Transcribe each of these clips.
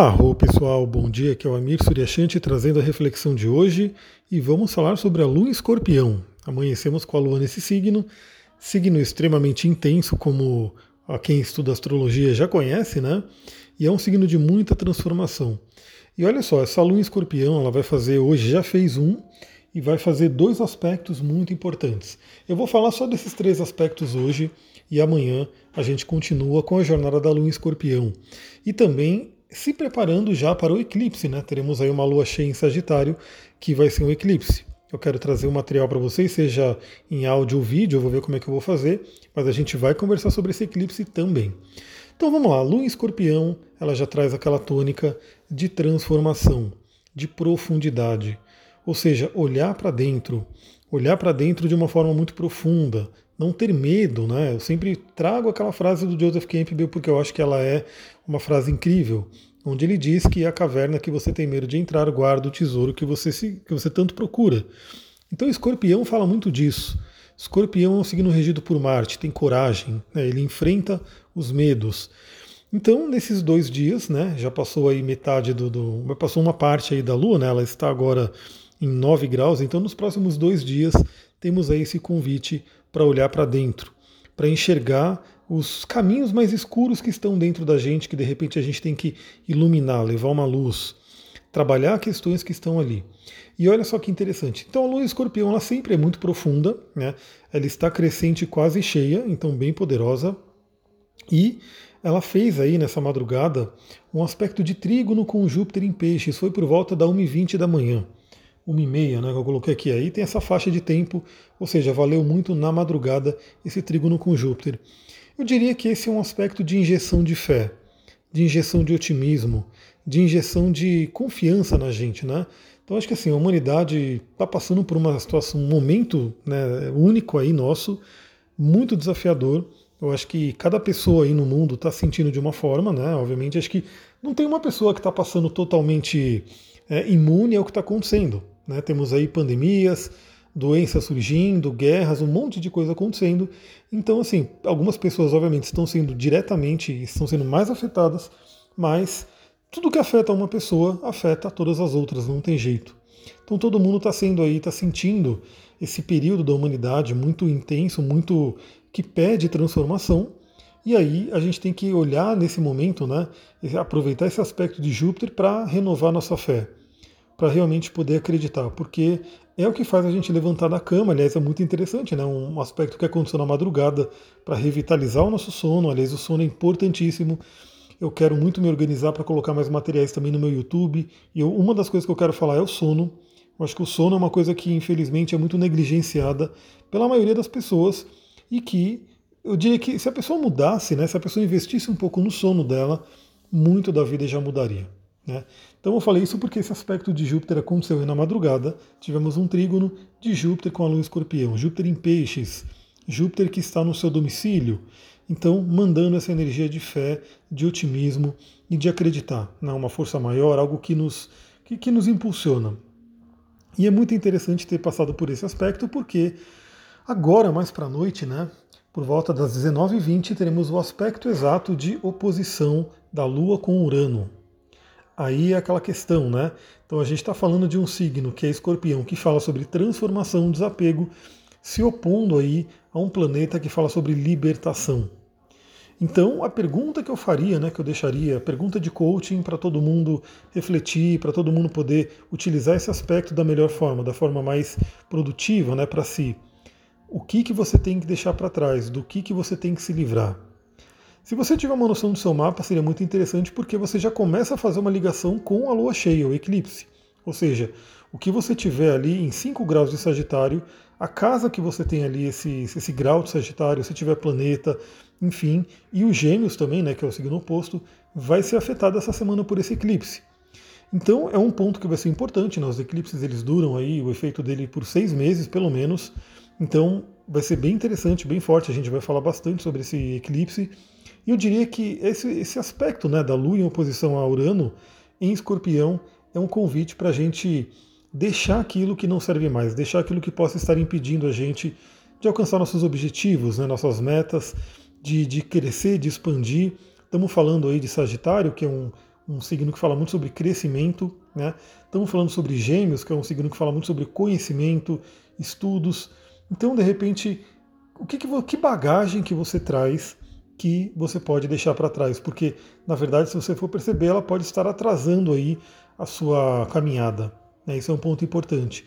Arro pessoal, bom dia, aqui é o Amir Suryashanti trazendo a reflexão de hoje e vamos falar sobre a Lua em Escorpião. Amanhecemos com a Lua nesse signo, signo extremamente intenso, como a quem estuda astrologia já conhece, né? E é um signo de muita transformação. E olha só, essa Lua em Escorpião, ela vai fazer hoje, já fez um, e vai fazer dois aspectos muito importantes. Eu vou falar só desses três aspectos hoje e amanhã a gente continua com a jornada da Lua em Escorpião. E também se preparando já para o eclipse, né? Teremos aí uma lua cheia em Sagitário, que vai ser um eclipse. Eu quero trazer um material para vocês, seja em áudio ou vídeo, eu vou ver como é que eu vou fazer, mas a gente vai conversar sobre esse eclipse também. Então vamos lá, Lua em Escorpião, ela já traz aquela tônica de transformação, de profundidade, ou seja, olhar para dentro, olhar para dentro de uma forma muito profunda, não ter medo, né? Eu sempre trago aquela frase do Joseph Campbell porque eu acho que ela é uma frase incrível, onde ele diz que a caverna que você tem medo de entrar guarda o tesouro que você, se, que você tanto procura. Então, Escorpião fala muito disso. Escorpião é um signo regido por Marte, tem coragem, né? ele enfrenta os medos. Então, nesses dois dias, né, já passou aí metade do, do, passou uma parte aí da Lua, né, ela está agora em 9 graus, então nos próximos dois dias temos aí esse convite para olhar para dentro, para enxergar os caminhos mais escuros que estão dentro da gente, que de repente a gente tem que iluminar, levar uma luz, trabalhar questões que estão ali. E olha só que interessante. Então a lua escorpião ela sempre é muito profunda, né? ela está crescente quase cheia, então bem poderosa. E ela fez aí nessa madrugada um aspecto de trígono com Júpiter em peixes, foi por volta da 1h20 da manhã uma e meia, né, que eu coloquei aqui. Aí tem essa faixa de tempo, ou seja, valeu muito na madrugada esse trígono com Júpiter. Eu diria que esse é um aspecto de injeção de fé, de injeção de otimismo, de injeção de confiança na gente, né? Então acho que assim, a humanidade está passando por uma situação, um momento né, único aí nosso, muito desafiador. Eu acho que cada pessoa aí no mundo está sentindo de uma forma, né? Obviamente, acho que não tem uma pessoa que está passando totalmente é, imune ao que está acontecendo. Né? Temos aí pandemias, doenças surgindo, guerras, um monte de coisa acontecendo. Então, assim, algumas pessoas, obviamente, estão sendo diretamente, estão sendo mais afetadas, mas tudo que afeta uma pessoa afeta todas as outras, não tem jeito. Então todo mundo está sendo aí, está sentindo esse período da humanidade muito intenso, muito que pede transformação. E aí a gente tem que olhar nesse momento, né, aproveitar esse aspecto de Júpiter para renovar nossa fé para realmente poder acreditar, porque é o que faz a gente levantar da cama. Aliás, é muito interessante, né? Um aspecto que aconteceu na madrugada para revitalizar o nosso sono. Aliás, o sono é importantíssimo. Eu quero muito me organizar para colocar mais materiais também no meu YouTube. E eu, uma das coisas que eu quero falar é o sono. Eu acho que o sono é uma coisa que, infelizmente, é muito negligenciada pela maioria das pessoas e que eu diria que se a pessoa mudasse, né, se a pessoa investisse um pouco no sono dela, muito da vida já mudaria. Né? Então eu falei isso porque esse aspecto de Júpiter aconteceu na madrugada. Tivemos um trígono de Júpiter com a lua escorpião, Júpiter em peixes, Júpiter que está no seu domicílio. Então, mandando essa energia de fé, de otimismo e de acreditar na uma força maior, algo que nos, que, que nos impulsiona. E é muito interessante ter passado por esse aspecto, porque agora, mais para a noite, né, por volta das 19h20, teremos o aspecto exato de oposição da Lua com Urano. Aí é aquela questão, né? Então a gente está falando de um signo que é escorpião, que fala sobre transformação, desapego, se opondo aí a um planeta que fala sobre libertação. Então a pergunta que eu faria, né, que eu deixaria, a pergunta de coaching para todo mundo refletir, para todo mundo poder utilizar esse aspecto da melhor forma, da forma mais produtiva, né, para si. O que que você tem que deixar para trás? Do que que você tem que se livrar? Se você tiver uma noção do seu mapa, seria muito interessante porque você já começa a fazer uma ligação com a lua cheia, o eclipse. Ou seja, o que você tiver ali em 5 graus de Sagitário, a casa que você tem ali, esse, esse grau de Sagitário, se tiver planeta, enfim, e os gêmeos também, né, que é o signo oposto, vai ser afetado essa semana por esse eclipse. Então é um ponto que vai ser importante, né? os eclipses eles duram aí, o efeito dele por seis meses pelo menos, então vai ser bem interessante, bem forte, a gente vai falar bastante sobre esse eclipse, e eu diria que esse, esse aspecto né, da Lua em oposição a Urano em escorpião é um convite para a gente deixar aquilo que não serve mais, deixar aquilo que possa estar impedindo a gente de alcançar nossos objetivos, né, nossas metas, de, de crescer, de expandir. Estamos falando aí de Sagitário, que é um, um signo que fala muito sobre crescimento, né? Estamos falando sobre Gêmeos, que é um signo que fala muito sobre conhecimento, estudos. Então, de repente, o que, que, que bagagem que você traz que você pode deixar para trás? Porque, na verdade, se você for perceber, ela pode estar atrasando aí a sua caminhada. Né? Isso é um ponto importante.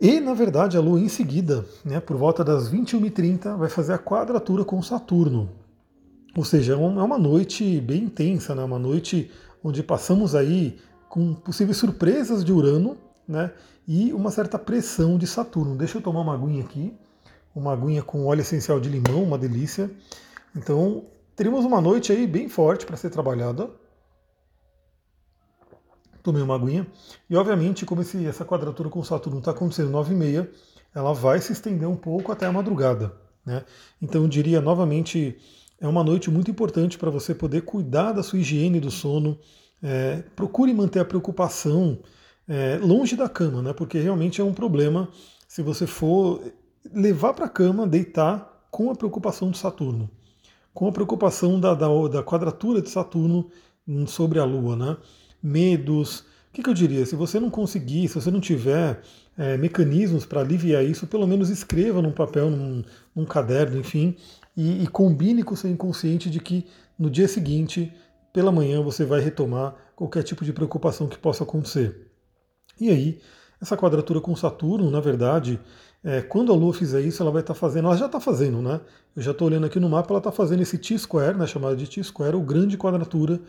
E, na verdade, a Lua em seguida, né, por volta das 21h30, vai fazer a quadratura com Saturno. Ou seja, é, é uma noite bem intensa, né? uma noite onde passamos aí com possíveis surpresas de Urano né? e uma certa pressão de Saturno. Deixa eu tomar uma aguinha aqui, uma aguinha com óleo essencial de limão, uma delícia. Então, teríamos uma noite aí bem forte para ser trabalhada. Tomei uma aguinha. E, obviamente, como esse, essa quadratura com Saturno está acontecendo 9 e meia, ela vai se estender um pouco até a madrugada. Né? Então, eu diria novamente é uma noite muito importante para você poder cuidar da sua higiene do sono. É, procure manter a preocupação é, longe da cama, né? Porque realmente é um problema se você for levar para a cama, deitar com a preocupação de Saturno, com a preocupação da, da, da quadratura de Saturno sobre a Lua, né? Medos. O que, que eu diria? Se você não conseguir, se você não tiver é, mecanismos para aliviar isso, pelo menos escreva num papel, num, num caderno, enfim, e, e combine com o seu inconsciente de que no dia seguinte, pela manhã, você vai retomar qualquer tipo de preocupação que possa acontecer. E aí, essa quadratura com Saturno, na verdade, é, quando a Lua fizer isso, ela vai estar tá fazendo, ela já está fazendo, né? Eu já estou olhando aqui no mapa, ela está fazendo esse T-square, né, chamado de T-square, ou grande quadratura,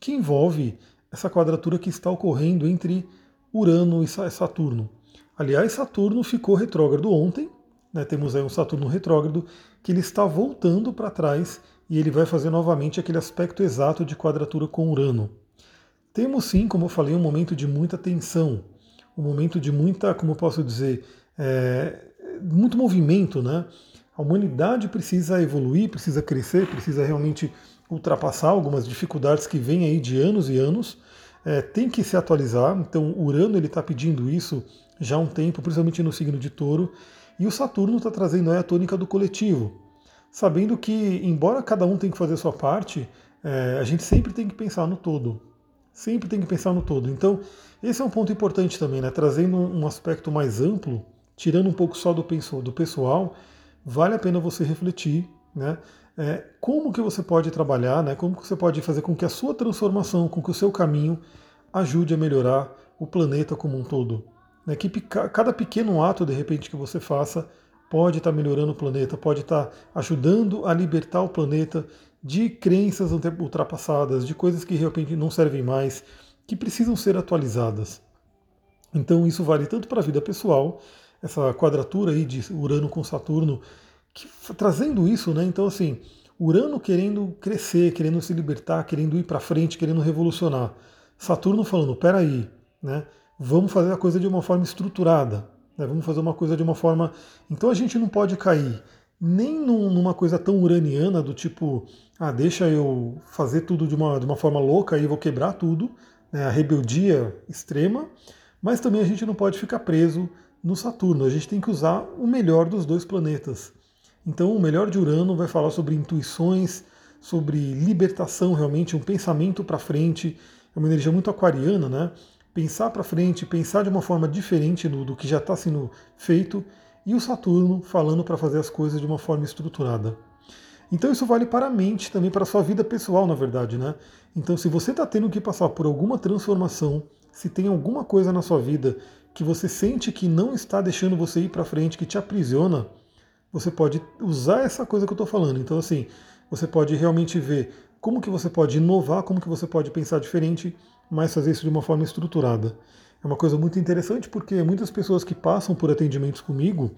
que envolve essa quadratura que está ocorrendo entre Urano e Saturno. Aliás, Saturno ficou retrógrado ontem, né, temos aí um Saturno retrógrado, que ele está voltando para trás e ele vai fazer novamente aquele aspecto exato de quadratura com Urano. Temos sim, como eu falei, um momento de muita tensão, um momento de muita, como eu posso dizer, é, muito movimento, né? A humanidade precisa evoluir, precisa crescer, precisa realmente ultrapassar algumas dificuldades que vêm aí de anos e anos. É, tem que se atualizar. Então, Urano ele está pedindo isso já há um tempo, principalmente no signo de Touro. E o Saturno está trazendo a tônica do coletivo, sabendo que, embora cada um tenha que fazer a sua parte, é, a gente sempre tem que pensar no todo. Sempre tem que pensar no todo. Então, esse é um ponto importante também, né? trazendo um aspecto mais amplo, tirando um pouco só do, do pessoal, vale a pena você refletir né? É, como que você pode trabalhar, né? como que você pode fazer com que a sua transformação, com que o seu caminho ajude a melhorar o planeta como um todo. Né, que cada pequeno ato, de repente, que você faça pode estar melhorando o planeta, pode estar ajudando a libertar o planeta de crenças ultrapassadas, de coisas que de repente não servem mais, que precisam ser atualizadas. Então isso vale tanto para a vida pessoal, essa quadratura aí de Urano com Saturno, que, trazendo isso, né? Então assim, Urano querendo crescer, querendo se libertar, querendo ir para frente, querendo revolucionar. Saturno falando, peraí, né? vamos fazer a coisa de uma forma estruturada, né? vamos fazer uma coisa de uma forma. Então a gente não pode cair nem numa coisa tão uraniana do tipo, ah, deixa eu fazer tudo de uma, de uma forma louca e vou quebrar tudo, né? a rebeldia extrema, mas também a gente não pode ficar preso no Saturno, a gente tem que usar o melhor dos dois planetas. Então, o melhor de Urano vai falar sobre intuições, sobre libertação, realmente, um pensamento para frente, é uma energia muito aquariana, né? pensar para frente, pensar de uma forma diferente do, do que já está sendo feito, e o Saturno falando para fazer as coisas de uma forma estruturada. Então isso vale para a mente, também para a sua vida pessoal, na verdade, né? Então se você está tendo que passar por alguma transformação, se tem alguma coisa na sua vida que você sente que não está deixando você ir para frente, que te aprisiona, você pode usar essa coisa que eu estou falando. Então assim, você pode realmente ver como que você pode inovar, como que você pode pensar diferente mas fazer isso de uma forma estruturada. É uma coisa muito interessante porque muitas pessoas que passam por atendimentos comigo,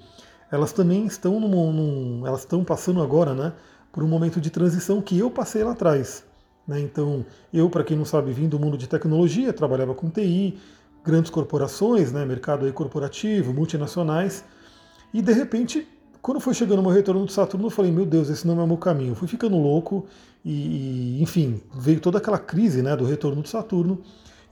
elas também estão num, num, elas estão passando agora, né, por um momento de transição que eu passei lá atrás. Né? Então, eu, para quem não sabe, vim do mundo de tecnologia, trabalhava com TI, grandes corporações, né, mercado aí corporativo, multinacionais, e de repente, quando foi chegando o meu retorno do Saturno, eu falei, meu Deus, esse não é o meu caminho. Eu fui ficando louco e, enfim, veio toda aquela crise né, do retorno do Saturno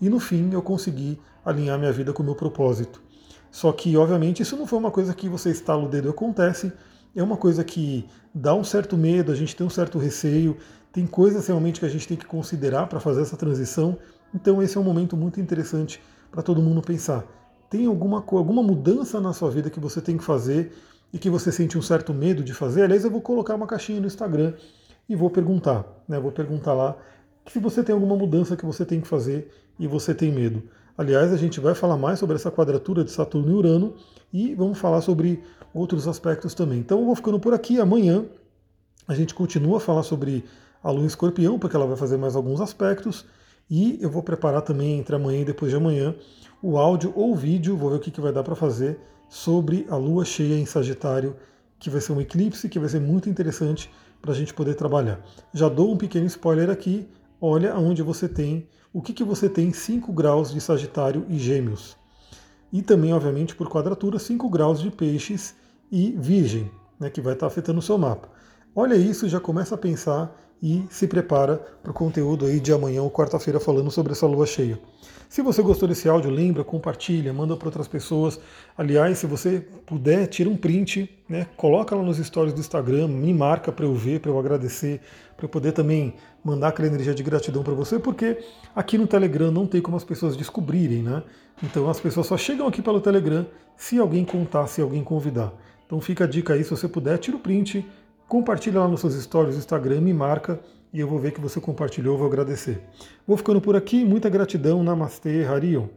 e no fim eu consegui alinhar minha vida com o meu propósito. Só que, obviamente, isso não foi uma coisa que você estala o dedo e acontece, é uma coisa que dá um certo medo, a gente tem um certo receio, Tem coisas realmente que a gente tem que considerar para fazer essa transição. Então esse é um momento muito interessante para todo mundo pensar. Tem alguma, alguma mudança na sua vida que você tem que fazer e que você sente um certo medo de fazer? Aliás, eu vou colocar uma caixinha no Instagram e vou perguntar, né? Vou perguntar lá se você tem alguma mudança que você tem que fazer e você tem medo. Aliás, a gente vai falar mais sobre essa quadratura de Saturno e Urano e vamos falar sobre outros aspectos também. Então eu vou ficando por aqui. Amanhã a gente continua a falar sobre a Lua em Escorpião, porque ela vai fazer mais alguns aspectos. E eu vou preparar também entre amanhã e depois de amanhã o áudio ou o vídeo, vou ver o que, que vai dar para fazer sobre a Lua cheia em Sagitário, que vai ser um eclipse que vai ser muito interessante para a gente poder trabalhar. Já dou um pequeno spoiler aqui, olha aonde você tem, o que, que você tem 5 graus de Sagitário e Gêmeos. E também, obviamente, por quadratura, 5 graus de Peixes e Virgem, né, que vai estar afetando o seu mapa. Olha isso, já começa a pensar e se prepara para o conteúdo aí de amanhã ou quarta-feira falando sobre essa lua cheia. Se você gostou desse áudio, lembra, compartilha, manda para outras pessoas. Aliás, se você puder, tira um print, né, coloca lá nos stories do Instagram, me marca para eu ver, para eu agradecer, para eu poder também mandar aquela energia de gratidão para você, porque aqui no Telegram não tem como as pessoas descobrirem, né? Então as pessoas só chegam aqui pelo Telegram se alguém contar, se alguém convidar. Então fica a dica aí, se você puder, tira o print, compartilha lá nos seus stories do Instagram, me marca e eu vou ver que você compartilhou, vou agradecer. Vou ficando por aqui, muita gratidão, Namastê, Harion.